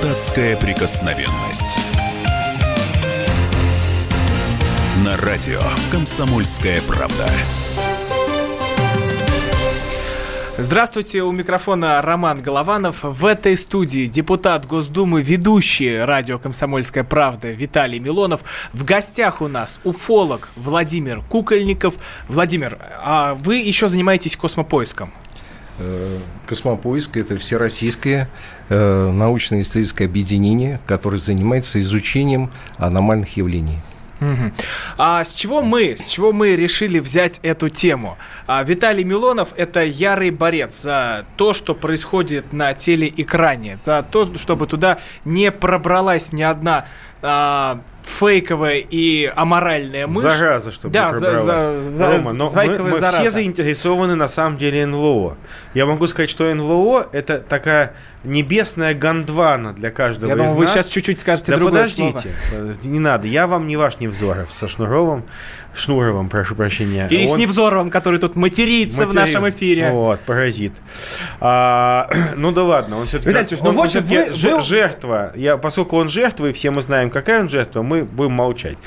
Депутатская прикосновенность. На радио «Комсомольская правда». Здравствуйте, у микрофона Роман Голованов. В этой студии депутат Госдумы, ведущий радио «Комсомольская правда» Виталий Милонов. В гостях у нас уфолог Владимир Кукольников. Владимир, а вы еще занимаетесь космопоиском? Э, Космопоиск – это всероссийское э, научно-исследовательское объединение, которое занимается изучением аномальных явлений. А с чего мы, с чего мы решили взять эту тему? А, Виталий Милонов – это ярый борец за то, что происходит на телеэкране, за то, чтобы туда не пробралась ни одна а, фейковая и аморальная мышь. Зараза, чтобы да, за, за, за, Рома, но мы, мы все заинтересованы на самом деле НЛО. Я могу сказать, что НЛО это такая небесная гондвана для каждого Я из думал, нас. вы сейчас чуть-чуть скажете да другое подождите, слово. не надо, я вам не ваш Невзоров со Шнуровым, Шнуровым, прошу прощения. И Он... с Невзоровым, который тут матерится Матери... в нашем эфире. Вот, паразит. А, ну да ладно, он все-таки... Виталий, ну, в общем, вы, вы... жертва. Я, поскольку он жертва, и все мы знаем, какая он жертва, мы будем молчать.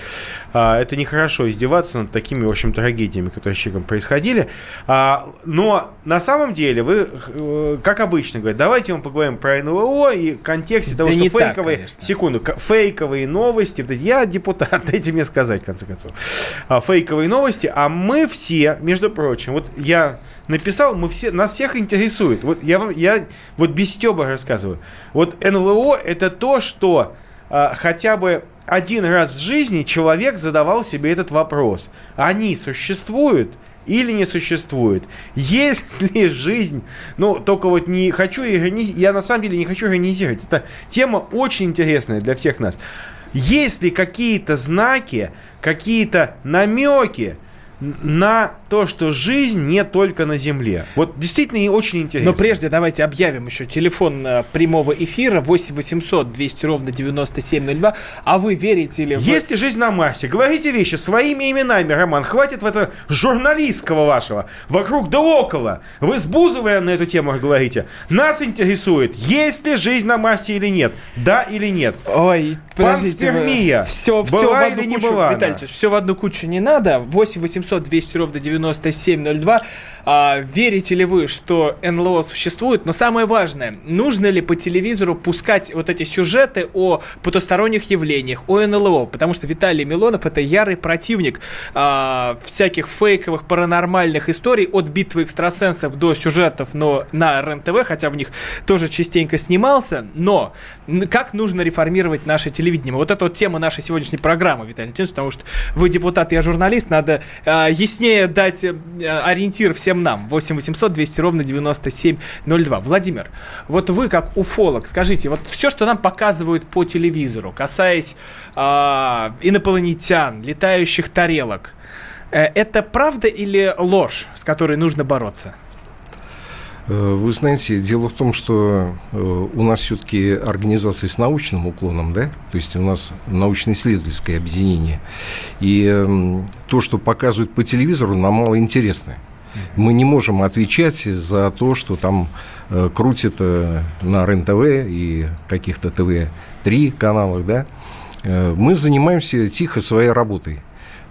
А, это нехорошо издеваться над такими, в общем, трагедиями, которые с человеком происходили. А, но на самом деле вы, э, как обычно, говорите, давайте мы поговорим про НЛО и в контексте того, да что фейковые... Так, секунду, фейковые новости. Я депутат, дайте мне сказать, в конце концов. А, фейковые новости, а мы все, между прочим, вот я написал, мы все, нас всех интересует. Вот я, я вот без стеба рассказываю. Вот НЛО это то, что а, хотя бы один раз в жизни человек задавал себе этот вопрос. Они существуют или не существуют? Есть ли жизнь? Ну, только вот не хочу. Я на самом деле не хочу иронизировать. Это тема очень интересная для всех нас. Есть ли какие-то знаки, какие-то намеки на то, что жизнь не только на Земле. Вот действительно очень интересно. Но прежде давайте объявим еще телефон э, прямого эфира 8 800 200 ровно 9702. А вы верите ли... В... Есть ли жизнь на Марсе? Говорите вещи своими именами, Роман. Хватит в это журналистского вашего. Вокруг да около. Вы с Бузовой на эту тему говорите. Нас интересует, есть ли жизнь на Марсе или нет. Да или нет. Ой, Панспермия. Все, все была в одну или кучу, не была Виталий, все в одну кучу не надо. 8 800 200 ровно 9702. А, верите ли вы, что НЛО существует? Но самое важное, нужно ли по телевизору пускать вот эти сюжеты о потусторонних явлениях, о НЛО? Потому что Виталий Милонов это ярый противник а, всяких фейковых паранормальных историй от битвы экстрасенсов до сюжетов но на РЕН-ТВ, хотя в них тоже частенько снимался. Но как нужно реформировать наше телевидение? Вот это вот тема нашей сегодняшней программы, Виталий Леонидович, потому что вы депутат, я журналист, надо а, яснее дать э, ориентир всем нам. 8 800 200 ровно 9702. Владимир, вот вы как уфолог, скажите, вот все, что нам показывают по телевизору, касаясь э, инопланетян, летающих тарелок, э, это правда или ложь, с которой нужно бороться? Э, вы знаете, дело в том, что э, у нас все-таки организация с научным уклоном, да, то есть у нас научно-исследовательское объединение. И эм, то, что показывают по телевизору, нам мало интересно. Мы не можем отвечать за то, что там э, крутит на РЕН-ТВ и каких-то ТВ-3 каналах, да. Мы занимаемся тихо своей работой.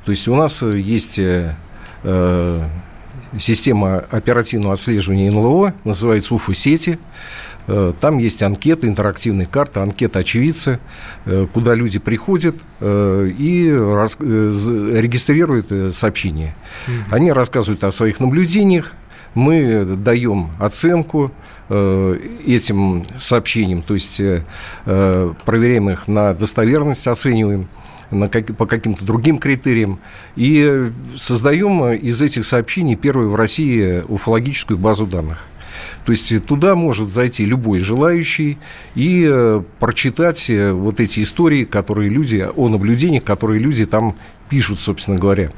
То есть у нас есть система оперативного отслеживания НЛО, называется УФО-сети. Э, там есть анкеты, интерактивные карты, анкета очевидца, э, куда люди приходят э, и регистрируют сообщения. Они рассказывают о своих наблюдениях, мы даем оценку этим сообщениям, то есть проверяем их на достоверность, оцениваем на как, по каким-то другим критериям. И создаем из этих сообщений первую в России уфологическую базу данных. То есть туда может зайти любой желающий и э, прочитать э, вот эти истории, которые люди, о наблюдениях, которые люди там пишут, собственно говоря.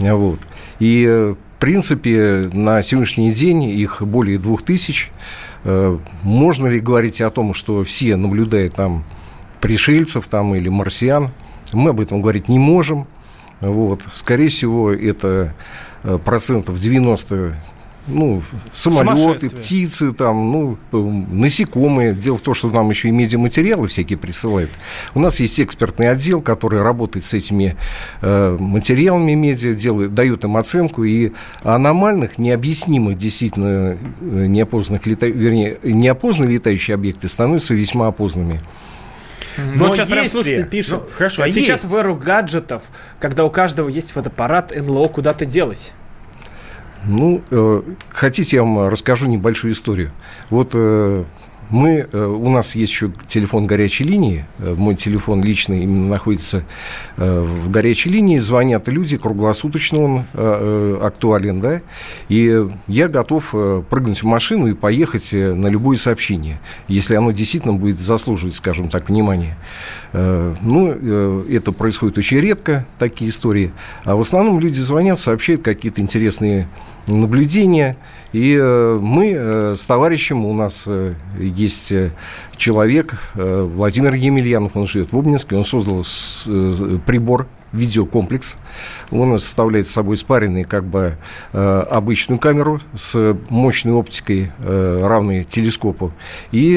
Угу. Вот. И, э, в принципе, на сегодняшний день их более двух тысяч. Можно ли говорить о том, что все наблюдают там пришельцев там, или марсиан? Мы об этом говорить не можем. Вот. Скорее всего, это э, процентов 90 ну, самолеты, птицы, там, ну, насекомые. Дело в том, что нам еще и медиаматериалы всякие присылают. У нас есть экспертный отдел, который работает с этими э, материалами медиа, делает, дает им оценку, и аномальных, необъяснимых, действительно, э, неопознанных, лета... вернее, неопознанные летающие объекты становятся весьма опознанными. Но, Но сейчас прям слушайте, пишут. Ну, хорошо, а сейчас есть. в эру гаджетов, когда у каждого есть фотоаппарат, НЛО куда-то делось. Ну, э, хотите, я вам расскажу небольшую историю. Вот э, мы, э, у нас есть еще телефон горячей линии. Э, мой телефон личный именно находится э, в горячей линии. Звонят люди, круглосуточно он актуален, да. И я готов прыгнуть в машину и поехать на любое сообщение, если оно действительно будет заслуживать, скажем так, внимания. Ну, это происходит очень редко, такие истории. А в основном люди звонят, сообщают какие-то интересные наблюдения. И э, мы э, с товарищем, у нас э, есть человек, Владимир Емельянов, он живет в Обнинске, он создал прибор видеокомплекс. Он составляет собой спаренный как бы обычную камеру с мощной оптикой, равной телескопу, и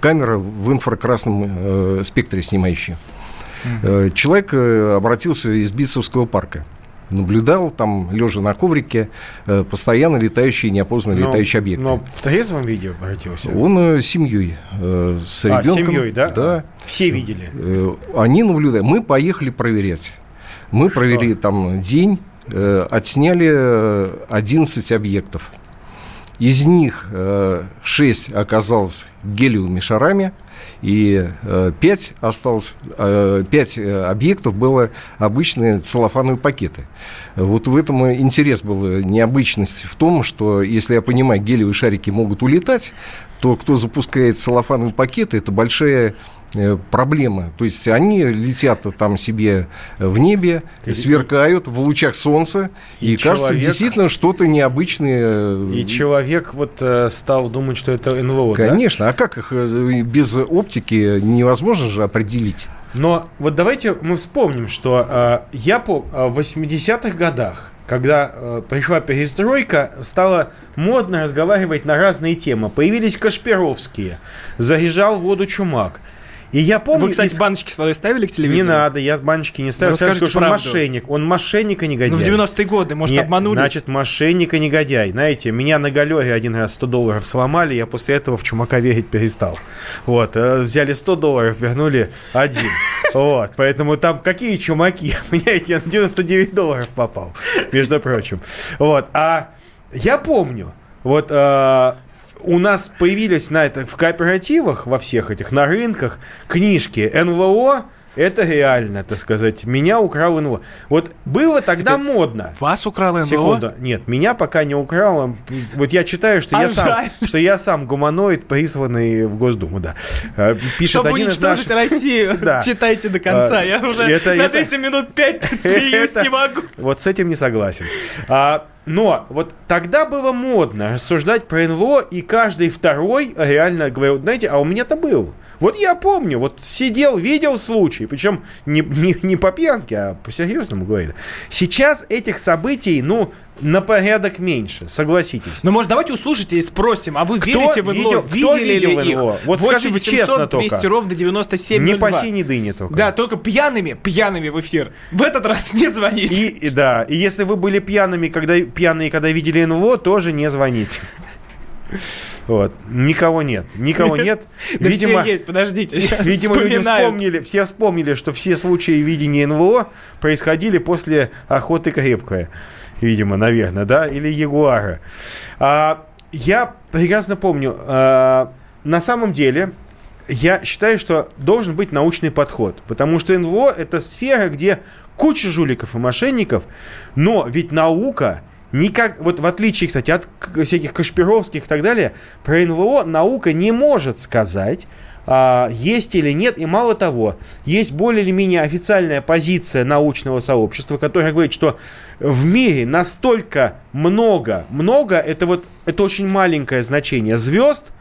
камера в инфракрасном спектре снимающая. Mm-hmm. Человек обратился из Битцевского парка наблюдал там, лежа на коврике, э, постоянно летающие, неопознанные но, летающие объекты. Но в трезвом виде обратился? Он э, семьей, э, с ребенком. А, семьей, да? Да. Все видели? Они наблюдали. Мы поехали проверять. Мы Что? провели там день, отсняли 11 объектов. Из них э, 6 оказалось гелиевыми шарами – и э, 5 осталось, э, 5 э, объектов было обычные целлофановые пакеты. Вот в этом интерес был, э, необычность в том, что, если я понимаю, гелевые шарики могут улетать, то кто запускает целлофановые пакеты, это большая проблемы. То есть они летят там себе в небе, сверкают в лучах солнца, и, и человек, кажется действительно что-то необычное. И человек вот э, стал думать, что это НЛО, Конечно, да? а как их э, без оптики невозможно же определить? Но вот давайте мы вспомним, что э, я по э, 80-х годах когда э, пришла перестройка, стало модно разговаривать на разные темы. Появились Кашпировские, заряжал воду Чумак. И я помню... Вы, кстати, из... баночки свои ставили к телевизору? Не надо, я баночки не ставил. Ну, скажу, что он мошенник. Он мошенник и негодяй. Ну, в 90-е годы, может, Нет, обманулись? Значит, мошенник и негодяй. Знаете, меня на галере один раз 100 долларов сломали, я после этого в чумака верить перестал. Вот, э, взяли 100 долларов, вернули один. Вот, поэтому там какие чумаки? Понимаете, я на 99 долларов попал, между прочим. Вот, а я помню, вот э, у нас появились на это в кооперативах во всех этих, на рынках, книжки НЛО, это реально, так сказать. Меня украл НЛО. Вот было тогда это модно. Вас украл НЛО? Секунду. Нет, меня пока не украл. Вот я читаю, что, а я, сам, что я сам гуманоид, призванный в Госдуму, да. Э, пишет Чтобы один уничтожить наших... Россию. да. Читайте до конца. А, я уже это, над это... этим минут пять смеюсь, не могу. Вот с этим не согласен. А, но вот тогда было модно рассуждать про НЛО, и каждый второй реально говорил, знаете, а у меня-то был. Вот я помню, вот сидел, видел случай, причем не, не, не по пьянке, а по-серьезному говорили. Сейчас этих событий, ну, на порядок меньше, согласитесь. Ну, может, давайте услышите и спросим, а вы кто верите в НЛО? Видел, видели видел ли их? Вот 8 скажите 800 честно 200 только. ровно 97 Не по синей дыне только. Да, только пьяными, пьяными в эфир. В этот раз не звоните. И, и да, и если вы были пьяными, когда, пьяные, когда видели НЛО, тоже не звоните. Вот. Никого нет. Никого нет. Да видимо, все есть, подождите. Видимо, люди вспомнили, все вспомнили, что все случаи видения НЛО происходили после охоты крепкая. Видимо, наверное, да? Или Ягуара. А, я прекрасно помню, а, на самом деле, я считаю, что должен быть научный подход. Потому что НЛО – это сфера, где куча жуликов и мошенников, но ведь наука Никак, вот в отличие, кстати, от всяких Кашпировских и так далее, про НЛО наука не может сказать, есть или нет. И мало того, есть более или менее официальная позиция научного сообщества, которая говорит, что в мире настолько много, много, это вот это очень маленькое значение звезд,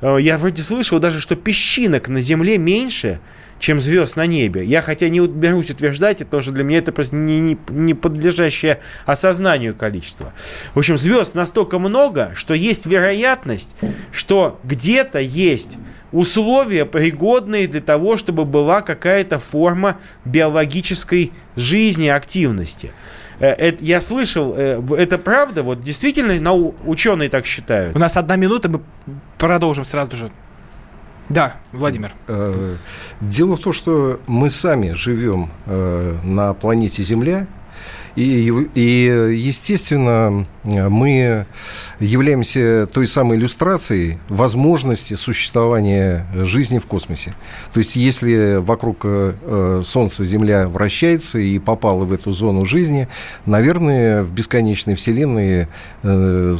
э, я вроде слышал даже, что песчинок на Земле меньше, чем звезд на небе. Я хотя не берусь утверждать, это тоже для меня это просто не, не, не подлежащее осознанию количество. В общем, звезд настолько много, что есть вероятность, что где-то есть условия, пригодные для того, чтобы была какая-то форма биологической жизни, активности. Э, это, я слышал, э, это правда? Вот действительно нау- ученые так считают? У нас одна минута, мы продолжим сразу же. Да, Владимир. Э, дело в том, что мы сами живем на планете Земля, и, и, естественно, мы являемся той самой иллюстрацией возможности существования жизни в космосе. То есть, если вокруг э, Солнца Земля вращается и попала в эту зону жизни, наверное, в бесконечной Вселенной э,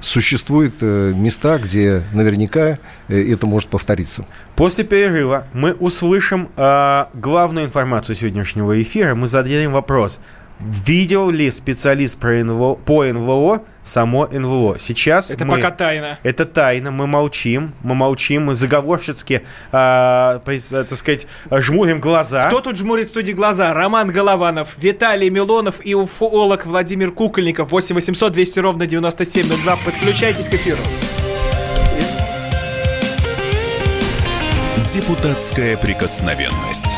существуют э, места, где наверняка это может повториться. После перерыва мы услышим э, главную информацию сегодняшнего эфира. Мы зададим вопрос, Видел ли специалист про НЛО, по НЛО само НЛО? Сейчас это мы, пока тайна. Это тайна. Мы молчим, мы молчим, мы заговорщицки, э, так сказать, жмурим глаза. Кто тут жмурит в студии глаза? Роман Голованов, Виталий Милонов и уфолог Владимир Кукольников. 8 800 200 ровно 9702. Подключайтесь к эфиру. Депутатская прикосновенность.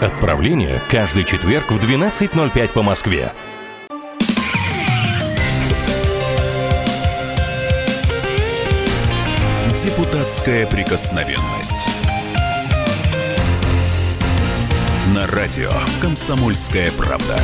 Отправление каждый четверг в 12.05 по Москве. Депутатская прикосновенность. На радио «Комсомольская правда».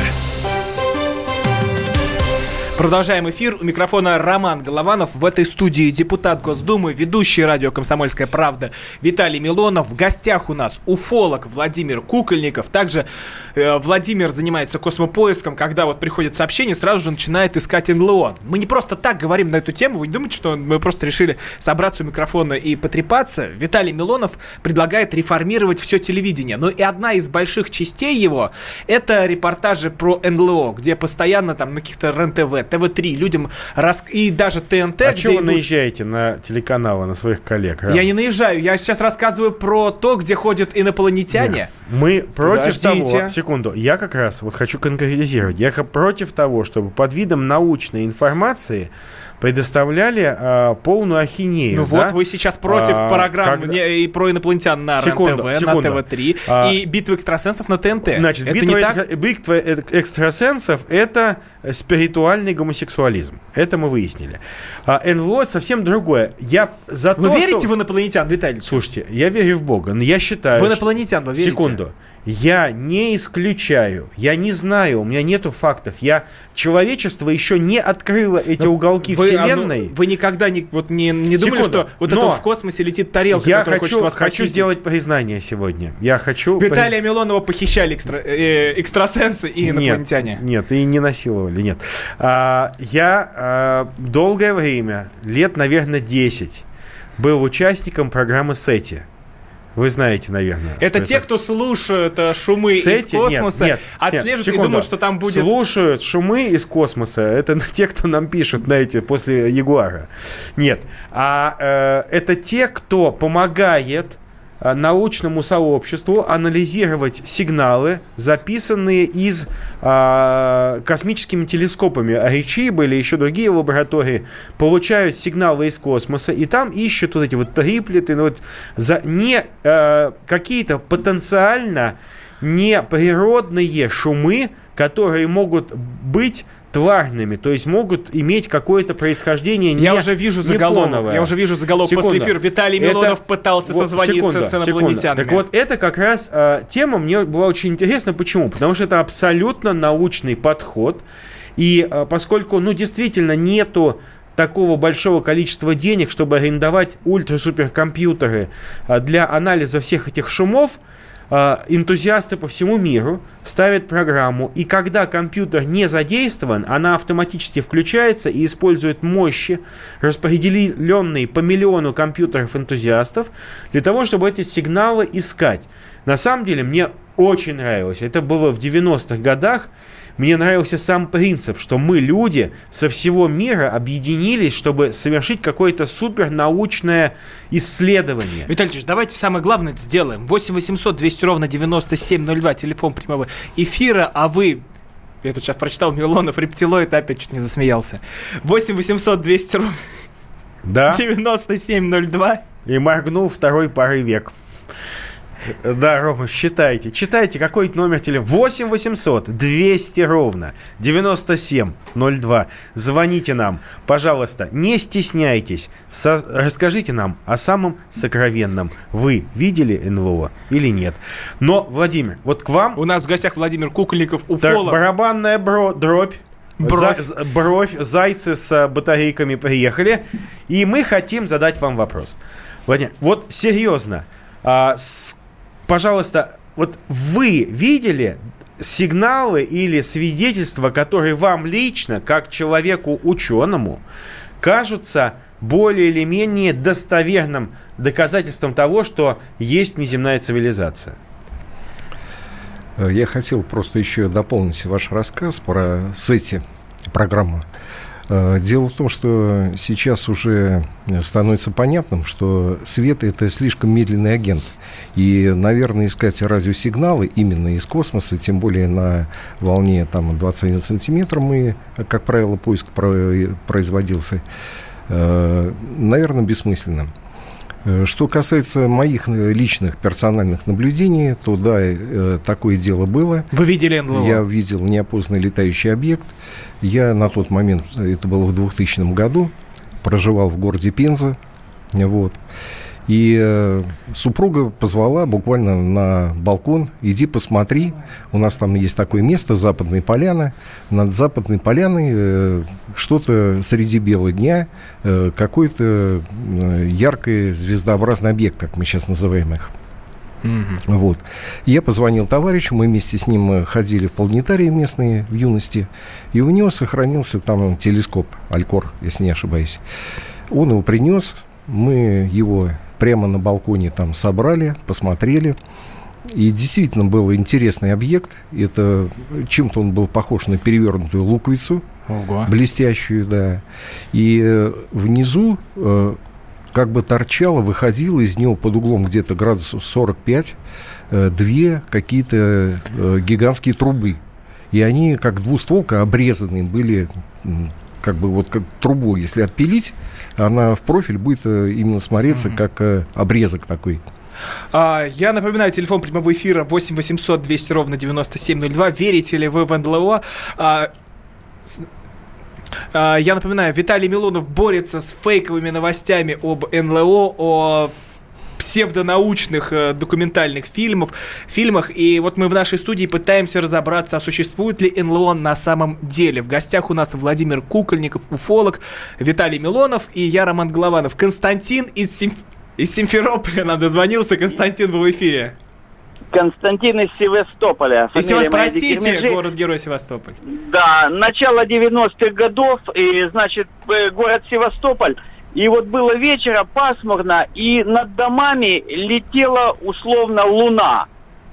Продолжаем эфир. У микрофона Роман Голованов. В этой студии депутат Госдумы, ведущий радио «Комсомольская правда» Виталий Милонов. В гостях у нас уфолог Владимир Кукольников. Также э, Владимир занимается космопоиском. Когда вот приходит сообщение, сразу же начинает искать НЛО. Мы не просто так говорим на эту тему. Вы не думаете, что мы просто решили собраться у микрофона и потрепаться? Виталий Милонов предлагает реформировать все телевидение. Но и одна из больших частей его – это репортажи про НЛО, где постоянно там на каких-то РЕН-ТВ, ТВ-3 людям рас... и даже ТНТ. А чего вы идут... наезжаете на телеканалы, на своих коллег? А? Я не наезжаю, я сейчас рассказываю про то, где ходят инопланетяне. Нет. Мы против Подождите. того... Секунду, я как раз вот хочу конкретизировать. Я против того, чтобы под видом научной информации предоставляли а, полную ахинею. Ну да? вот вы сейчас против а, программ когда... и про инопланетян на секунду, РЕН-ТВ, секунду. на ТВ-3 а, и битвы экстрасенсов на ТНТ. Значит, это битва, не так? битва экстрасенсов – это спиритуальный гомосексуализм. Это мы выяснили. А НЛО – совсем другое. Я за вы то, верите что... в инопланетян, Виталий? Слушайте, я верю в Бога, но я считаю... В инопланетян вы верите? Секунду. Я не исключаю, я не знаю, у меня нету фактов. Я человечество еще не открыло эти но уголки вы, вселенной. А, ну, вы никогда не вот не, не думали, что вот это вот в космосе летит тарелка, я хочу, хочет вас хочу сделать признание сегодня. Я хочу. Виталия приз... Милонова похищали экстра, э, экстрасенсы и инопланетяне. Нет, нет, и не насиловали, нет. А, я а, долгое время, лет, наверное, 10, был участником программы Сети. Вы знаете, наверное. Это те, это... кто слушают э, шумы Сети? из космоса, нет, нет, отслеживают нет, и думают, что там будет... Слушают шумы из космоса. Это те, кто нам пишут, знаете, после Ягуара. Нет. А э, это те, кто помогает научному сообществу анализировать сигналы, записанные из э, космическими телескопами. Аричиба или еще другие лаборатории получают сигналы из космоса и там ищут вот эти вот триплеты, ну, вот, за, не э, какие-то потенциально неприродные шумы, которые могут быть тварными, то есть могут иметь какое-то происхождение не Я уже вижу заголовок, я уже вижу заголовок Секунда. после эфира. Виталий Милонов это, пытался вот, созвониться секунда, с инопланетянами. Так вот, это как раз э, тема мне была очень интересна. Почему? Потому что это абсолютно научный подход. И э, поскольку, ну, действительно нету такого большого количества денег, чтобы арендовать ультра-суперкомпьютеры э, для анализа всех этих шумов, энтузиасты по всему миру ставят программу, и когда компьютер не задействован, она автоматически включается и использует мощи, распределенные по миллиону компьютеров энтузиастов, для того, чтобы эти сигналы искать. На самом деле, мне очень нравилось. Это было в 90-х годах. Мне нравился сам принцип, что мы, люди, со всего мира объединились, чтобы совершить какое-то супернаучное исследование. Виталий Ильич, давайте самое главное сделаем. 8 800 200 ровно 9702, телефон прямого эфира, а вы я тут сейчас прочитал Милонов, рептилоид, опять чуть не засмеялся. 8 800 200 ровно да? 9702. И моргнул второй парый век. Да, Рома, считайте. Читайте, какой номер телефона. 8 800 200 ровно 9702. Звоните нам, пожалуйста, не стесняйтесь. Со- расскажите нам о самом сокровенном. Вы видели НЛО или нет? Но, Владимир, вот к вам... У нас в гостях Владимир Кукольников, уфолог. Барабанная бро- дробь. Бровь. За, бровь, зайцы с батарейками приехали. И мы хотим задать вам вопрос. Владимир, вот серьезно, а, с пожалуйста, вот вы видели сигналы или свидетельства, которые вам лично, как человеку ученому, кажутся более или менее достоверным доказательством того, что есть неземная цивилизация? Я хотел просто еще дополнить ваш рассказ про сети программу. Э, дело в том, что сейчас уже становится понятным, что свет – это слишком медленный агент. И, наверное, искать радиосигналы именно из космоса, тем более на волне там, 21 сантиметр, мы, как правило, поиск производился, э, наверное, бессмысленно. Э, что касается моих э, личных персональных наблюдений, то да, э, такое дело было. Вы видели НЛО? Я видел неопознанный летающий объект. Я на тот момент, это было в 2000 году, проживал в городе Пенза. Вот. И э, супруга позвала буквально на балкон, иди посмотри, у нас там есть такое место, Западная поляна, над Западной поляной э, что-то среди бела дня, э, какой-то яркий звездообразный объект, как мы сейчас называем их. Mm-hmm. Вот. Я позвонил товарищу, мы вместе с ним ходили в планетарии местные в юности, и у него сохранился там телескоп Алькор, если не ошибаюсь. Он его принес, мы его прямо на балконе там собрали, посмотрели. И действительно был интересный объект. Это чем-то он был похож на перевернутую луковицу, Ого. блестящую, да. И э, внизу э, как бы торчало, выходило из него под углом где-то градусов 45 э, две какие-то э, гигантские трубы. И они как двустволка обрезанные были, как бы вот как трубу, если отпилить, она в профиль будет э, именно смотреться mm-hmm. как э, обрезок такой. А, я напоминаю, телефон прямого эфира 8 800 200 ровно 9702. Верите ли вы в НЛО? А, а, я напоминаю, Виталий Милонов борется с фейковыми новостями об НЛО, о псевдонаучных э, документальных фильмов, фильмах. И вот мы в нашей студии пытаемся разобраться, а существует ли НЛО на самом деле. В гостях у нас Владимир Кукольников, уфолог, Виталий Милонов и я, Роман Голованов. Константин из, Сим... из Симферополя нам дозвонился. Константин, вы в эфире. Константин из Севастополя. И Сева... Простите, город-герой Севастополь. Да, начало 90-х годов, и, значит, э, город Севастополь и вот было вечера пасмурно, и над домами летела условно луна.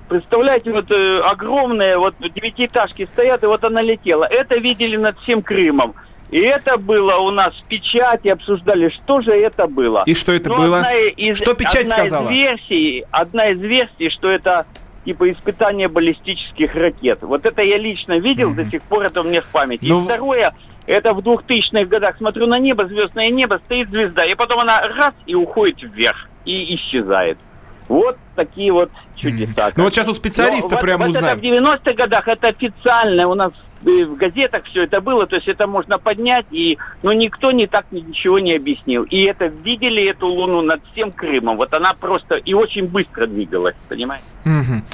Представляете, вот э, огромные вот девятиэтажки стоят, и вот она летела. Это видели над всем Крымом. И это было у нас в печати, обсуждали, что же это было. И что это Но было? Из, что печать одна сказала? Из версий, одна из версий, что это типа испытание баллистических ракет. Вот это я лично видел, mm-hmm. до сих пор это у меня в памяти. Ну... И второе, это в 2000-х годах. Смотрю на небо, звездное небо, стоит звезда, и потом она раз и уходит вверх и исчезает. Вот такие вот чудеса. Ну вот сейчас у специалиста Но прямо вот, вот узнаем. это в 90-х годах это официально у нас в газетах все это было, то есть это можно поднять, и, но никто не так ничего не объяснил. И это видели эту Луну над всем Крымом. Вот она просто и очень быстро двигалась, понимаете? Мгм.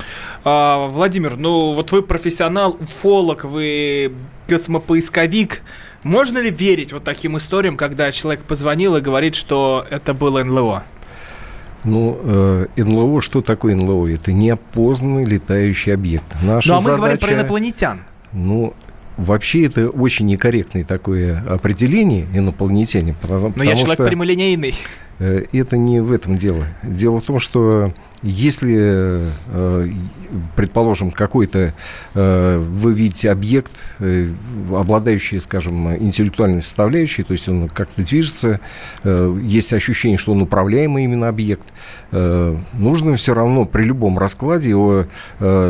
А, Владимир, ну вот вы профессионал, уфолог, вы космопоисковик. Можно ли верить вот таким историям, когда человек позвонил и говорит, что это было НЛО? Ну, э, НЛО, что такое НЛО? Это неопознанный летающий объект. Наша ну а мы задача, говорим про инопланетян. Ну, вообще это очень некорректное такое определение инопланетяне. Потому, Но я потому человек что, прямолинейный. э, Это не в этом дело. Дело в том, что если, э, предположим, какой-то э, вы видите объект, э, обладающий, скажем, интеллектуальной составляющей, то есть он как-то движется, есть ощущение, что он управляемый именно объект, нужно все равно при любом раскладе его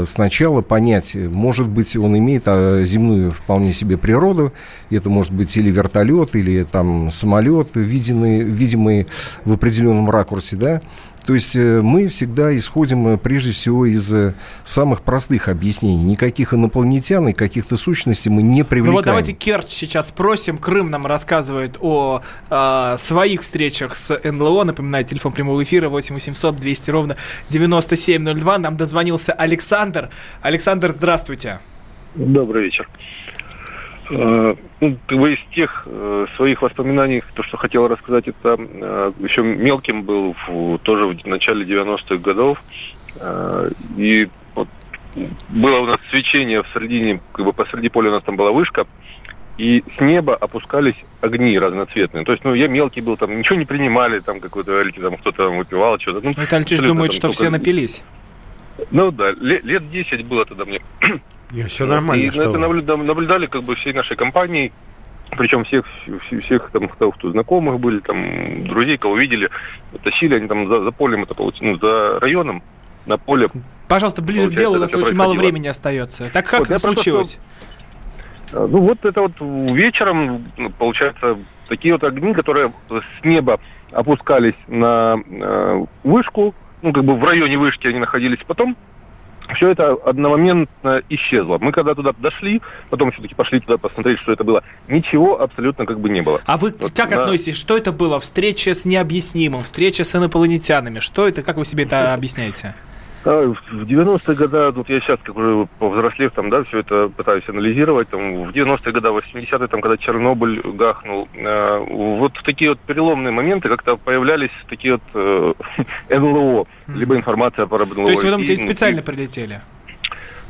сначала понять, может быть, он имеет земную вполне себе природу, это может быть или вертолет, или там самолет, виденный, видимый в определенном ракурсе, да, то есть э, мы всегда исходим э, прежде всего из э, самых простых объяснений. Никаких инопланетян и каких-то сущностей мы не привлекаем. Ну вот давайте Керчь сейчас спросим. Крым нам рассказывает о э, своих встречах с НЛО. Напоминаю, телефон прямого эфира 8 800 200 ровно 9702. Нам дозвонился Александр. Александр, здравствуйте. Добрый вечер. Э, Ну, бы из тех э, своих воспоминаний, то, что хотел рассказать, это э, еще мелким был в- тоже в начале 90-х годов. И вот было у нас свечение в середине, как бы посреди поля у нас там была вышка, и с неба опускались огни разноцветные. То есть, ну, я мелкий был, там ничего не принимали, там, как вы говорите, там кто-то там выпивал что-то. Ну, Виталий Ильич абсолютно думает, там что только- все напились. Ну да, лет, лет 10 было тогда мне. Не, все нормально. И что это вы. наблюда- наблюдали как бы всей нашей компанией, причем всех, всех, всех там, кто, кто знакомых были, там, друзей, кого видели, тащили они там за, за полем, это получилось, ну, за районом, на поле. Пожалуйста, ближе к делу, у нас это очень мало времени остается. Так как Вот, это просто случилось? А, Ну вот это вот вечером, ну, получается, такие вот огни, которые с неба опускались на э, вышку, ну как бы в районе вышки они находились, потом все это одномоментно исчезло. Мы когда туда дошли, потом все-таки пошли туда посмотреть, что это было, ничего абсолютно как бы не было. А вы Вот, как да. относитесь? Что это было? Встреча с необъяснимым, встреча с инопланетянами. Что это? Как вы себе это объясняете? А, В 90-е годы, вот я сейчас, как уже повзрослев, там, да, все это пытаюсь анализировать, там, в 90-е годы, в 80-е, там, когда Чернобыль гахнул, э, вот в такие вот переломные моменты как-то появлялись такие вот э, НЛО, либо информация про НЛО. То есть вы думаете, И, специально прилетели?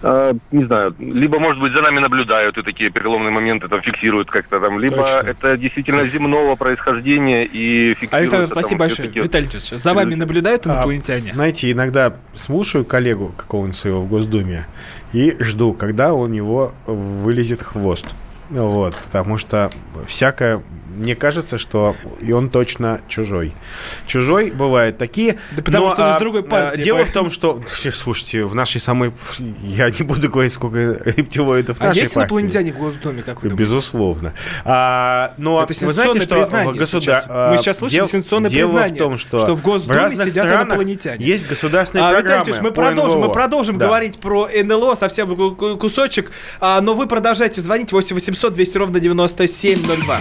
А, не знаю, либо, может быть, за нами наблюдают и такие переломные моменты там фиксируют как-то там, либо Точно. это действительно земного происхождения и фиксируют. Александр, там спасибо большое. всё-таки вот- Виталий Ильич, за вами наблюдают А, инопланетяне? Знаете, иногда слушаю коллегу какого-нибудь своего в Госдуме и жду, когда у него вылезет хвост. Вот, потому что всякое... Мне кажется, что и он точно чужой. Чужой бывают такие. Да потому но, что он из а, другой а, партии, Дело в поэтому- том, что... Слушайте, в нашей самой... Я не буду говорить, сколько рептилоидов в А нашей есть партии. инопланетяне в Госдуме, как вы думаете? Безусловно. А, но Это вы знаете, что в государ... сейчас. Мы сейчас слышим дел- сенсационное дело признание, в том, что, что в Госдуме разных сидят инопланетяне. есть государственные А, Виталий программы Ильич, мы продолжим, НЛО. мы продолжим Да. говорить про НЛО, совсем ку- ку- кусочек, А, но вы продолжайте звонить 8 800 200 ровно 9702.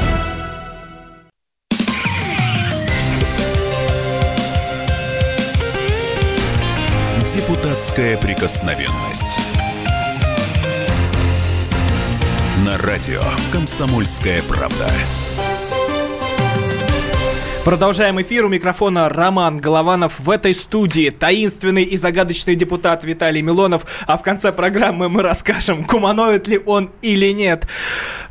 Депутатская прикосновенность. На радио «Комсомольская правда». Продолжаем эфир. У микрофона Роман Голованов. В этой студии таинственный и загадочный депутат Виталий Милонов. А в конце программы мы расскажем, куманоид ли он или нет.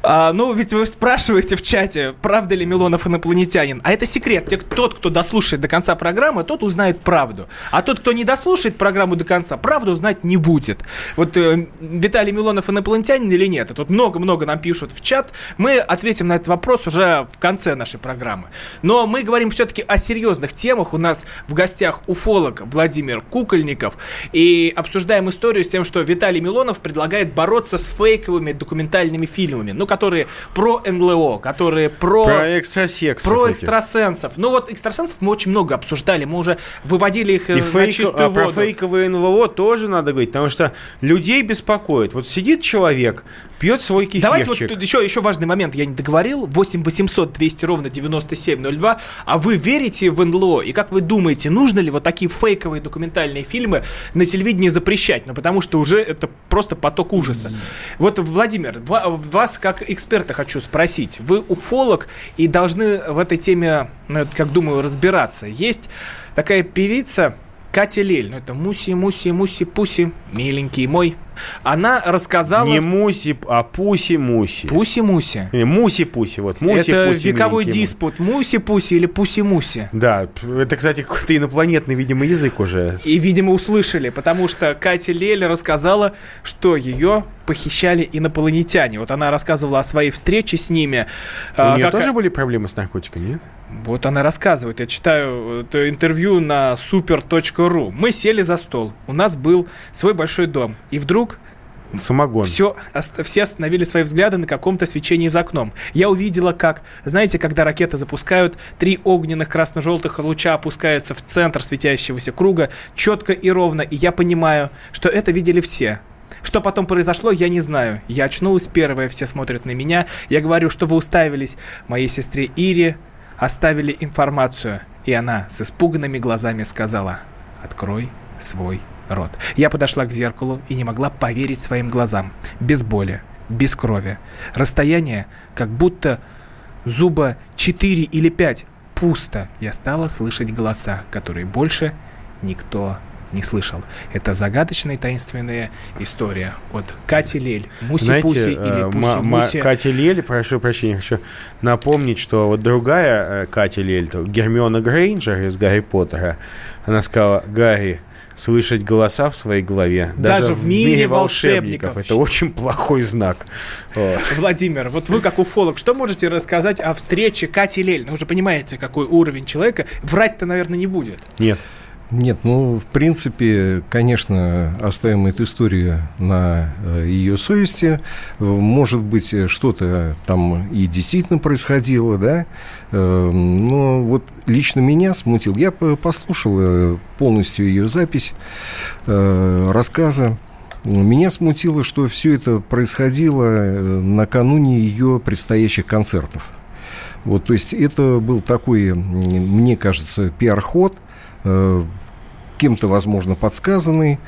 А, ну, ведь вы спрашиваете в чате, правда ли Милонов инопланетянин. А это секрет. Тот, кто дослушает до конца программы, тот узнает правду. А тот, кто не дослушает программу до конца, правду узнать не будет. Вот э, Виталий Милонов инопланетянин или нет? тут много-много нам пишут в чат. Мы ответим на этот вопрос уже в конце нашей программы. Но мы говорим все-таки о серьезных темах. У нас в гостях уфолог Владимир Кукольников. И обсуждаем историю с тем, что Виталий Милонов предлагает бороться с фейковыми документальными фильмами. Ну, которые про НЛО, которые про... Про экстрасексов. Про этих. экстрасенсов. Ну, вот экстрасенсов мы очень много обсуждали. Мы уже выводили их э, И на фейк... чистую а воду. про фейковые НЛО тоже надо говорить, потому что людей беспокоит. Вот сидит человек, пьет свой кефирчик. Давайте вот тут еще, еще важный момент, я не договорил. 8 800 200 ровно 9702. А вы верите в НЛО? И как вы думаете, нужно ли вот такие фейковые документальные фильмы на телевидении запрещать? Ну, потому что уже это просто поток ужаса. Вот, Владимир, вас как эксперта хочу спросить. Вы уфолог и должны в этой теме, ну, как думаю, разбираться. Есть такая певица, Катя Лель, ну это Муси, Муси, Муси, Пуси, миленький мой. Она рассказала... Не Муси, а Пуси-Муси. Пуси-Муси. Муси-Пуси, вот Муси, Это Пуси, вековой диспут. Муси-Пуси или Пуси-Муси. Да, это, кстати, какой-то инопланетный, видимо, язык уже. И, видимо, услышали, потому что Катя Лель рассказала, что ее похищали инопланетяне. Вот она рассказывала о своей встрече с ними. У а, нее как... тоже были проблемы с наркотиками, нет? Вот она рассказывает. Я читаю это интервью на super.ru. Мы сели за стол. У нас был свой большой дом. И вдруг Самогон. Все, все остановили свои взгляды на каком-то свечении за окном. Я увидела, как, знаете, когда ракеты запускают, три огненных красно-желтых луча опускаются в центр светящегося круга, четко и ровно, и я понимаю, что это видели все. Что потом произошло, я не знаю. Я очнулась первая, все смотрят на меня. Я говорю, что вы уставились моей сестре Ире, оставили информацию, и она с испуганными глазами сказала «Открой свой рот». Я подошла к зеркалу и не могла поверить своим глазам. Без боли, без крови. Расстояние, как будто зуба 4 или 5. Пусто. Я стала слышать голоса, которые больше никто не слышал. Это загадочная и таинственная история от Кати Лель, Муси-Пуси или э, Пуси-Муси. Катя Лель, прошу прощения, хочу напомнить, что вот другая э, Катя Лель, то Гермиона Грейнджер из Гарри Поттера, она сказала, Гарри, слышать голоса в своей голове. Даже, даже в мире, мире волшебников. волшебников. Это очень плохой знак. Владимир, вот вы как уфолог, что можете рассказать о встрече Кати Лель? Ну, вы же понимаете, какой уровень человека. Врать-то, наверное, не будет. Нет. Нет, ну, в принципе, конечно, оставим эту историю на э, ее совести. Может быть, что-то там и действительно происходило, да. Э, но вот лично меня смутил. Я послушал э, полностью ее запись рассказа. Меня смутило, что все это происходило накануне ее предстоящих концертов. Вот, то есть это был такой, мне кажется, пиар-ход – Э, кем-то, возможно, подсказанный.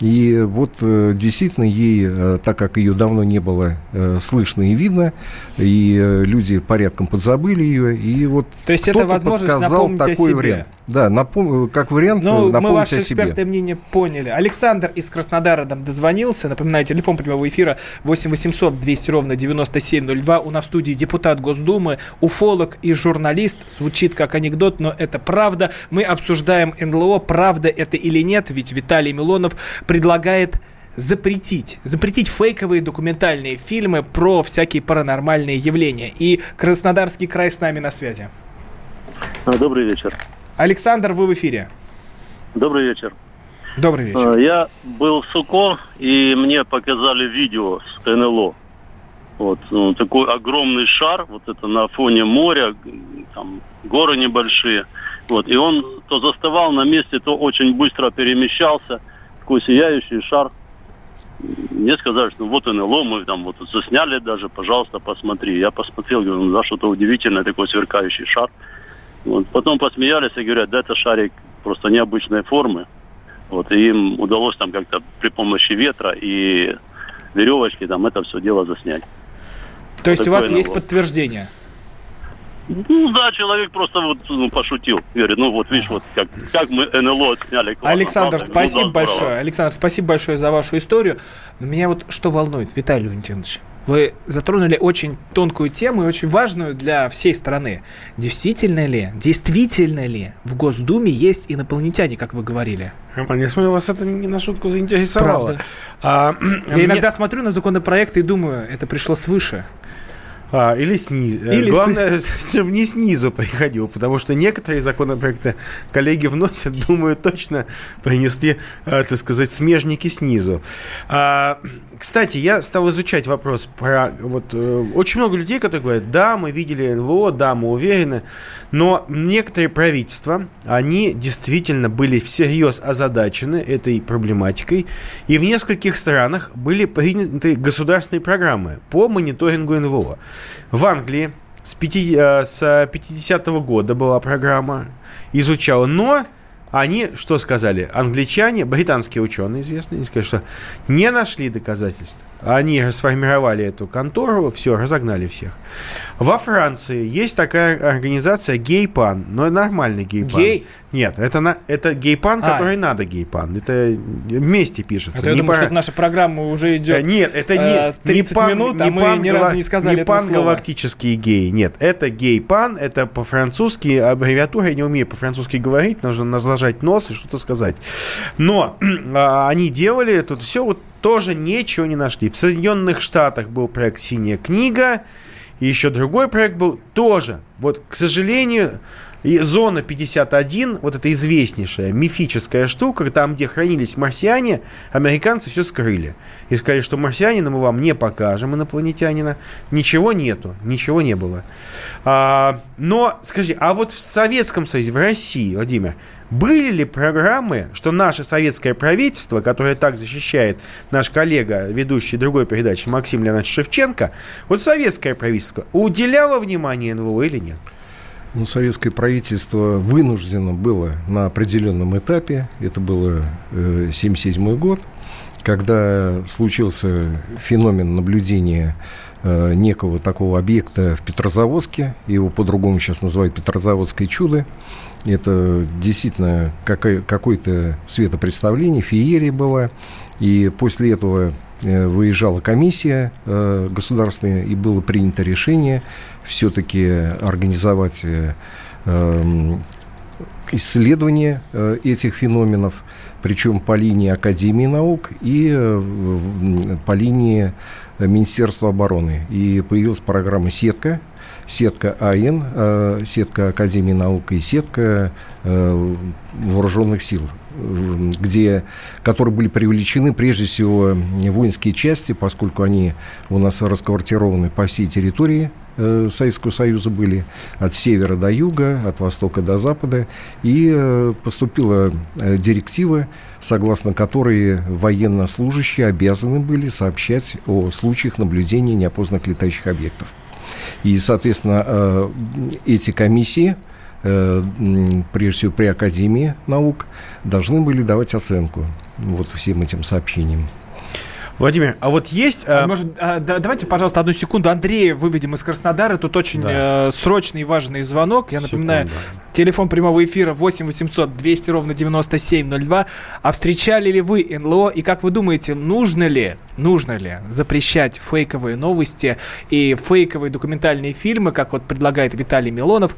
И вот э, действительно ей, э, так как ее давно не было слышно и видно, и люди порядком подзабыли ее, и вот То есть это возможность подсказал такой вариант. Да, напом... как вариант ну, напомнить мы ваше экспертное мнение поняли. Александр из Краснодара нам дозвонился. Напоминаю, телефон прямого эфира 8 800 200 ровно 9702. У нас в студии депутат Госдумы, уфолог и журналист. Звучит как анекдот, но это правда. Мы обсуждаем НЛО, правда это или нет, ведь Виталий Милонов предлагает запретить, запретить фейковые документальные фильмы про всякие паранормальные явления. И Краснодарский край с нами на связи. А, добрый вечер. Александр, вы в эфире. Добрый вечер. Добрый вечер. А, я был в Суко, и мне показали видео с НЛО. Вот ну, такой огромный шар, вот это на фоне моря, там горы небольшие. Вот, и он то заставал на месте, то очень быстро перемещался. Такой сияющий шар. Мне сказали, что вот НЛО, мы там вот засняли даже, пожалуйста, посмотри. Я посмотрел, говорю, ну да, что-то удивительное, такой сверкающий шар. Вот. Потом посмеялись и говорят, да, это шарик просто необычной формы. Вот, и им удалось там как-то при помощи ветра и веревочки там это все дело заснять. То есть у вас есть подтверждение? Ну да, человек просто вот ну, пошутил. Говорит, ну вот видишь, вот как, как мы НЛО сняли. Классно, Александр, правда? спасибо ну, да, большое. Здорово. Александр, спасибо большое за вашу историю. Но меня вот что волнует, Виталий Валентинович. Вы затронули очень тонкую тему и очень важную для всей страны. Действительно ли, действительно ли в Госдуме есть инопланетяне, как вы говорили? Я смотрю, вас это не на шутку заинтересовало. Правда. А, Я мне... иногда смотрю на законопроекты и думаю, это пришло свыше. А, или снизу. Э, или Главное, с... чтобы не снизу приходил, потому что некоторые законопроекты коллеги вносят, думаю, точно принесли, э, так сказать, смежники снизу. А, кстати, я стал изучать вопрос про... Вот, э, очень много людей, которые говорят, да, мы видели НЛО, да, мы уверены, но некоторые правительства, они действительно были всерьез озадачены этой проблематикой, и в нескольких странах были приняты государственные программы по мониторингу НЛО. В Англии с, 50, с 50-го года была программа, изучала, но они что сказали? Англичане, британские ученые известные, они сказали, что не нашли доказательств. Они сформировали эту контору, все, разогнали всех. Во Франции есть такая организация гейпан, но нормальный гейпан. Гей? Нет, это, на, это гейпан, а. который надо гейпан. Это вместе пишется. Это, я думаю, пар... что наша программа уже идет э, Нет, это не, 30 не пан, минут, а не мы пан, ни разу не сказали Не пан-галактический гей. Нет, это гейпан, это по-французски, аббревиатура, я не умею по-французски говорить, нужно зажать нос и что-то сказать. Но а, они делали тут все вот тоже ничего не нашли. В Соединенных Штатах был проект «Синяя книга», и еще другой проект был тоже. Вот, к сожалению, и зона 51, вот эта известнейшая мифическая штука, там, где хранились марсиане, американцы все скрыли. И сказали, что марсианина мы вам не покажем, инопланетянина. Ничего нету, ничего не было. А, но, скажи, а вот в Советском Союзе, в России, Владимир, были ли программы, что наше советское правительство, которое так защищает наш коллега, ведущий другой передачи Максим Леонидович Шевченко, вот советское правительство уделяло внимание НЛО или нет? Ну, советское правительство вынуждено было на определенном этапе, это было 1977 э, год, когда случился феномен наблюдения э, некого такого объекта в Петрозаводске, его по-другому сейчас называют Петрозаводское чудо. Это действительно какое-то светопредставление, феерия была. И после этого выезжала комиссия э, государственная, и было принято решение все-таки организовать э, эм, исследование этих феноменов, причем по линии Академии наук и по линии Министерства обороны. И появилась программа «Сетка», сетка АН, э, сетка Академии наук и сетка э, вооруженных сил где, которые были привлечены прежде всего воинские части, поскольку они у нас расквартированы по всей территории э, Советского Союза были от севера до юга, от востока до запада, и э, поступила э, директива, согласно которой военнослужащие обязаны были сообщать о случаях наблюдения неопознанных летающих объектов. И, соответственно, эти комиссии, прежде всего при Академии наук, должны были давать оценку вот всем этим сообщениям. Владимир, а вот есть... А... Может, а, да, давайте, пожалуйста, одну секунду. Андрея выведем из Краснодара. Тут очень да. э, срочный и важный звонок. Я напоминаю, Секунда. телефон прямого эфира 8 800 200 ровно 9702. А встречали ли вы НЛО? И как вы думаете, нужно ли, нужно ли запрещать фейковые новости и фейковые документальные фильмы, как вот предлагает Виталий Милонов,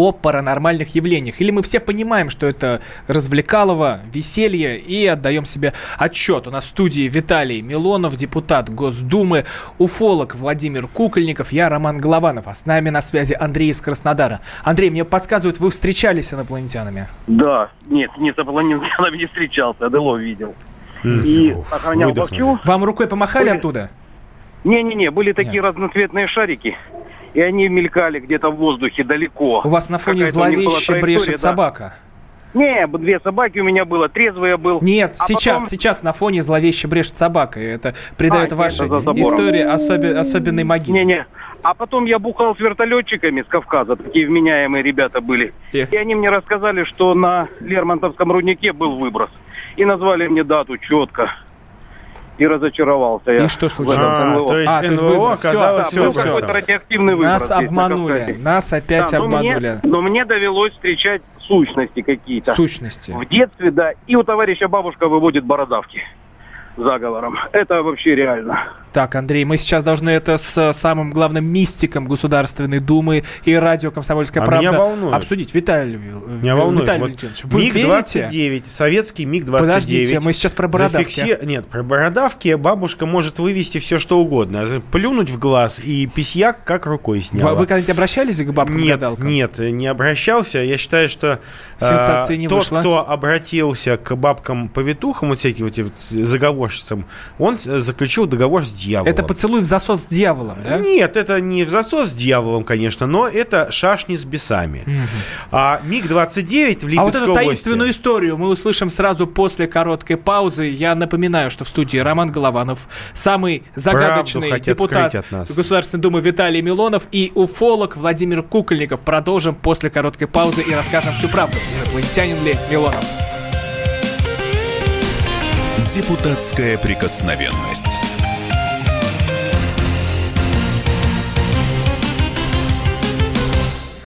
о паранормальных явлениях. Или мы все понимаем, что это развлекалово, веселье, и отдаем себе отчет. У нас в студии Виталий Милонов, депутат Госдумы, уфолог Владимир Кукольников, я Роман Голованов, а с нами на связи Андрей из Краснодара. Андрей, мне подсказывают, вы встречались с инопланетянами? Да, нет, не с инопланетянами не встречался, АДЛО видел. И охранял. Вам рукой помахали оттуда? Не-не-не, были такие Нет. разноцветные шарики и они мелькали где-то в воздухе далеко. У вас на фоне зловеще брешет да. собака. Не, две собаки у меня было, трезвый я был. Нет, а сейчас, потом... сейчас на фоне зловеще брешет собака. Это придает а, вашей истории особи, особенной магии. Не-не. А потом я бухал с вертолетчиками с Кавказа, такие вменяемые ребята были. Эх. И они мне рассказали, что на Лермонтовском руднике был выброс. И назвали мне дату четко. И разочаровался. И что случилось? А, то есть А, выброс. оказалось все, все. какой-то радиоактивный выброс. Нас обманули. Нас опять Да, но обманули. мне, но мне довелось встречать сущности какие-то. Сущности. В детстве, да. И у товарища бабушка выводит бородавки заговором. Это вообще реально. Так, Андрей, мы сейчас должны это с самым главным мистиком Государственной Думы и радио «Комсомольская А правда» обсудить. Виталий, Вил- Меня волнует. Виталий вот Валентинович, вы верите? МиГ-29, советский МиГ-29. Подождите, мы сейчас про бородавки. Зафикси- Нет, про бородавки бабушка может вывести все, что угодно. Плюнуть в глаз, и письяк как рукой Вы, сняла. вы когда-нибудь обращались к бабкам Нет, гадалкам? нет, не обращался. Я считаю, что э, Сенсации не тот, вышло. кто обратился к бабкам-повитухам, вот всяким вот заговорщицам, он заключил договор с дьяволом. Это поцелуй в засос с дьяволом, да? Нет, это не в засос с дьяволом, конечно, но это шашни с бесами. А МиГ-29 в Липецкой А вот эту области... таинственную историю мы услышим сразу после короткой паузы. Я напоминаю, что в студии Роман Голованов, самый загадочный депутат скрыть от нас. Государственной Думы Виталий Милонов и уфолог Владимир Кукольников. Продолжим после короткой паузы и расскажем всю правду. Инопланетянин ли Милонов? Депутатская прикосновенность.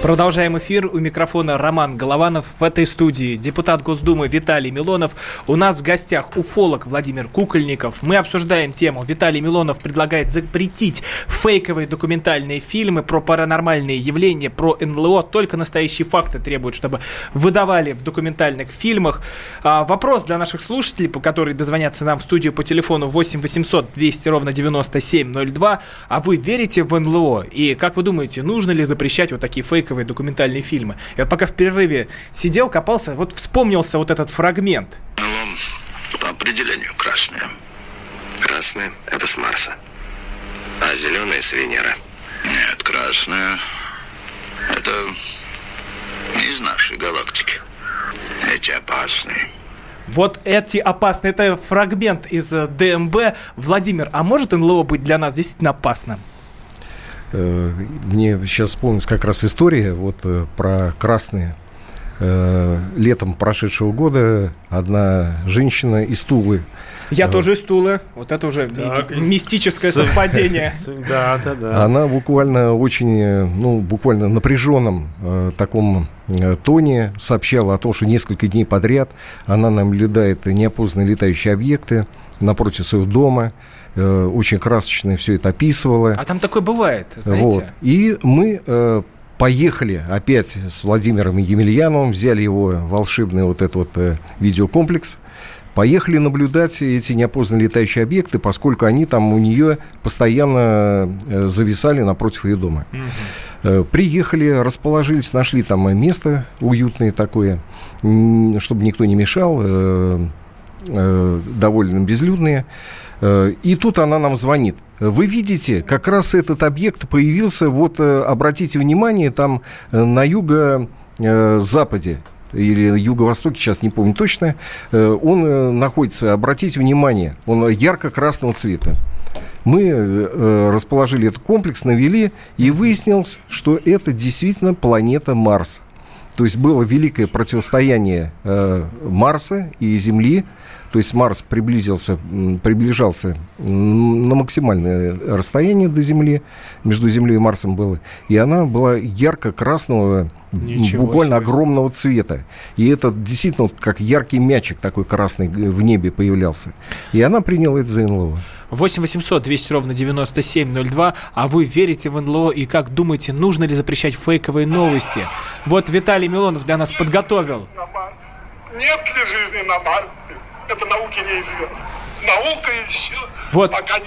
Продолжаем эфир. У микрофона Роман Голованов. В этой студии депутат Госдумы Виталий Милонов. У нас в гостях уфолог Владимир Кукольников. Мы обсуждаем тему. Виталий Милонов предлагает запретить фейковые документальные фильмы про паранормальные явления, про НЛО. Только настоящие факты требуют, чтобы выдавали в документальных фильмах. А, вопрос для наших слушателей, по которые дозвонятся нам в студию по телефону 8 800 200 ровно 9702. А вы верите в НЛО? И как вы думаете, нужно ли запрещать вот такие фейковые документальные фильмы? Я пока в перерыве сидел, копался, вот вспомнился вот этот фрагмент. По определению красное. Красное – это с Марса. А зеленое – с Венеры. Нет, красное – это из нашей галактики. Эти опасные. Вот эти опасные, это фрагмент из э, ДМБ. Владимир, а может НЛО быть для нас действительно опасным? Э, Мне сейчас вспомнилась как раз история вот э, про красные. Э, Летом прошедшего года одна женщина из Тулы. Я э, тоже из Тулы. Вот это уже Так. мистическое совпадение. Да, да, да. Она буквально очень, ну, буквально напряженном э, таком э, тоне сообщала о том, что несколько дней подряд она наблюдает неопознанные летающие объекты напротив своего дома. Э, Очень красочно все это описывала. А там такое бывает, знаете? Вот. И мы э, поехали опять с Владимиром Емельяновым, взяли его волшебный вот этот вот э, видеокомплекс, поехали наблюдать эти неопознанные летающие объекты, поскольку они там у нее постоянно зависали напротив ее дома. Э, Приехали, расположились, нашли там место уютное такое, чтобы никто не мешал, довольно безлюдные. Э, И тут она нам звонит. Вы видите, как раз этот объект появился, вот э, обратите внимание, там э, на юго-западе или юго-востоке, сейчас не помню точно, он находится, обратите внимание, он ярко-красного цвета. Мы расположили этот комплекс, навели, и выяснилось, что это действительно планета Марс. То есть было великое противостояние Марса и Земли. То есть Марс приблизился, приближался на максимальное расстояние до Земли, между Землей и Марсом было. И она была ярко-красного, Ничего буквально себе. огромного цвета. И это действительно вот как яркий мячик такой красный г- в небе появлялся. И она приняла это за НЛО. 8 800 200 ровно 9702. А вы верите в НЛО и как думаете, нужно ли запрещать фейковые новости? Вот Виталий Милонов для нас подготовил. Нет ли жизни на Марсе? Это науке неизвестно. Наука еще вот. пока не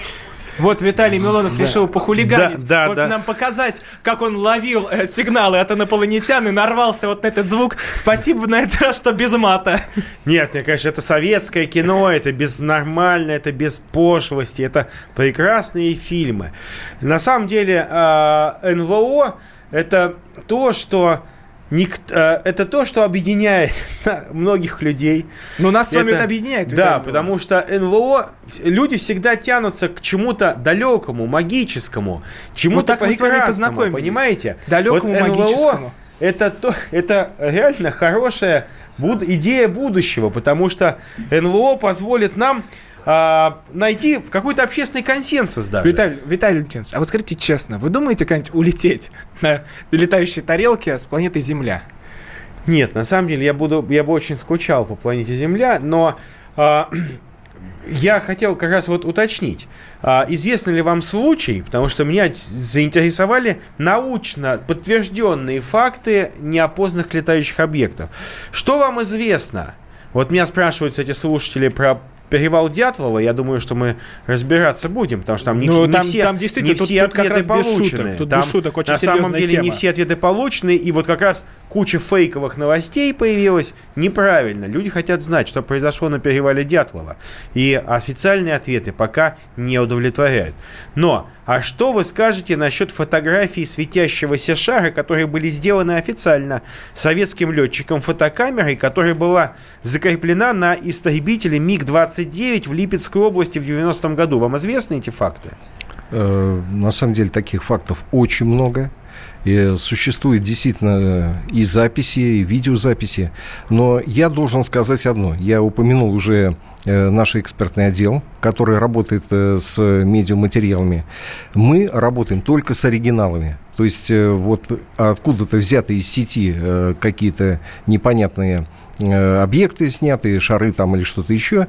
вот Виталий Милонов да. решил похулиганить. Да, да, вот да. нам показать, как он ловил э, сигналы от инопланетян и нарвался вот на этот звук. Спасибо на этот раз, что без мата. Нет, мне конечно, это советское кино, это без нормально, это без пошлости, это прекрасные фильмы. На самом деле э, НЛО это то, что Ник, э, это то, что объединяет многих людей. Но нас с вами это объединяет. Да, Виталий потому что НЛО, люди всегда тянутся к чему-то далекому, магическому, чему-то вот прекрасному, понимаете? Далекому, вот НЛО магическому. Это, то, это реально хорошая буд- идея будущего, потому что НЛО позволит нам а, найти какой-то общественный консенсус даже. Виталий, Виталий Валентинович, а вот скажите честно, вы думаете как-нибудь улететь на летающей тарелке с планеты Земля? Нет, на самом деле я буду, я бы очень скучал по планете Земля, но а, я хотел как раз вот уточнить, а, известны ли вам случаи, потому что меня заинтересовали научно подтвержденные факты неопознанных летающих объектов. Что вам известно? Вот меня спрашивают эти слушатели про перевал Дятлова, я думаю, что мы разбираться будем, потому что там не, ну, не там, все, там действительно не тут, все тут ответы получены. Шуток, там шуток очень на самом деле тема. не все ответы получены, и вот как раз куча фейковых новостей появилась неправильно. Люди хотят знать, что произошло на перевале Дятлова. И официальные ответы пока не удовлетворяют. Но, а что вы скажете насчет фотографий светящегося шара, которые были сделаны официально советским летчиком фотокамерой, которая была закреплена на истребителе МиГ-29 в Липецкой области в 90-м году? Вам известны эти факты? На самом деле таких фактов очень много. И существует действительно и записи, и видеозаписи. Но я должен сказать одно. Я упомянул уже наш экспертный отдел, который работает с медиаматериалами. Мы работаем только с оригиналами. То есть вот откуда-то взяты из сети какие-то непонятные объекты снятые, шары там или что-то еще.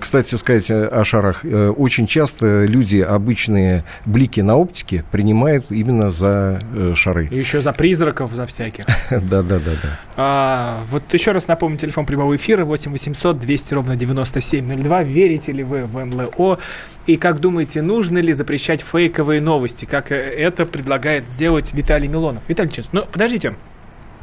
Кстати сказать о шарах. Очень часто люди обычные блики на оптике принимают именно за шары. И еще за призраков, за всяких. Да, да, да, да. А, вот еще раз напомню, телефон прямого эфира 8 800 200 ровно 9702. Верите ли вы в НЛО? И как думаете, нужно ли запрещать фейковые новости, как это предлагает сделать Виталий Милонов? Виталий Честно, ну подождите,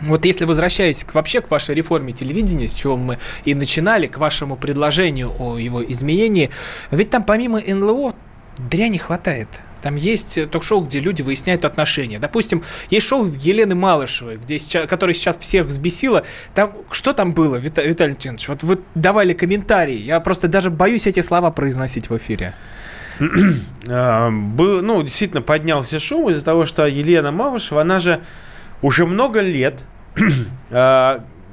вот если возвращаясь к, вообще к вашей реформе телевидения, с чего мы и начинали, к вашему предложению о его изменении, ведь там помимо НЛО дряни хватает. Там есть ток-шоу, где люди выясняют отношения. Допустим, есть шоу Елены Малышевой, где сейчас, которое сейчас всех взбесило. Там, что там было, Вита, Виталий Леонидович? Вот вы давали комментарии. Я просто даже боюсь эти слова произносить в эфире. Был, ну, действительно поднялся шум из-за того, что Елена Малышева, она же уже много лет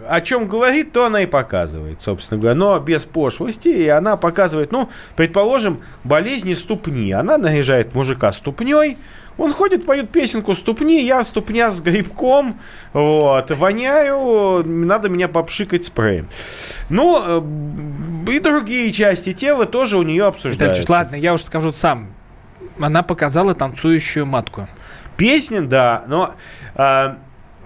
о чем говорит, то она и показывает, собственно говоря, но без пошлости, и она показывает, ну, предположим, болезни ступни. Она наряжает мужика ступней, он ходит, поет песенку «Ступни», я ступня с грибком, вот, воняю, надо меня попшикать спреем. Ну, и другие части тела тоже у нее обсуждаются. Ладно, я уж скажу сам. Она показала танцующую матку. Песня, да, но... А,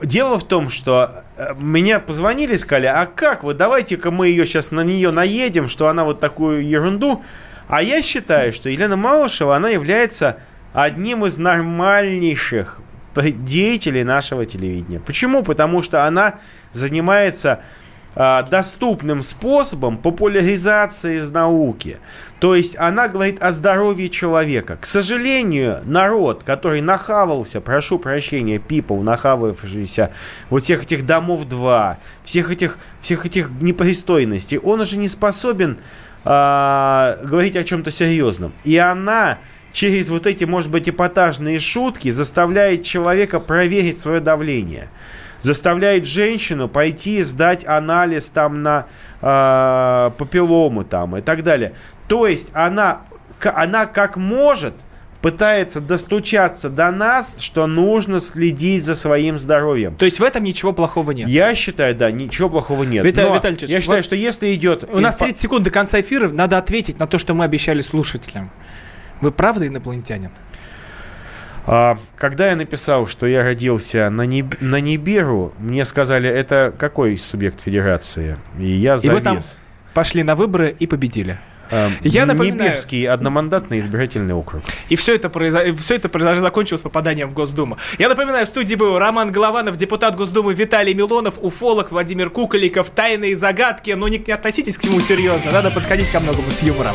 Дело в том, что меня позвонили и сказали, а как вы, давайте-ка мы ее сейчас на нее наедем, что она вот такую ерунду. А я считаю, что Елена Малышева, она является одним из нормальнейших деятелей нашего телевидения. Почему? Потому что она занимается доступным способом популяризации из науки. То есть она говорит о здоровье человека. К сожалению, народ, который нахавался, прошу прощения, people, нахававшийся вот всех этих домов 2, всех этих, всех этих непристойностей, он уже не способен а, говорить о чем-то серьезном. И она через вот эти, может быть, эпатажные шутки заставляет человека проверить свое давление заставляет женщину пойти сдать анализ там на э, папиллому там и так далее. То есть она, она как может пытается достучаться до нас, что нужно следить за своим здоровьем. То есть в этом ничего плохого нет? Я считаю, да, ничего плохого нет. Виталий Но Витальевич, я считаю, вот что если идет... У нас 30 секунд до конца эфира, надо ответить на то, что мы обещали слушателям. Вы правда инопланетянин? Когда я написал, что я родился на, Ниб... на Ниберу, мне сказали, это какой субъект федерации? И я завис. И вы там пошли на выборы и победили. Эм, Я напоминаю- Небесский одномандатный избирательный округ. И все это, произо... все это произошло, закончилось попаданием в Госдуму. Я напоминаю, в студии был Роман Голованов, депутат Госдумы Виталий Милонов, уфолог Владимир Куколиков, тайные загадки. Но не, не относитесь к всему серьезно, надо подходить ко многому с юмором.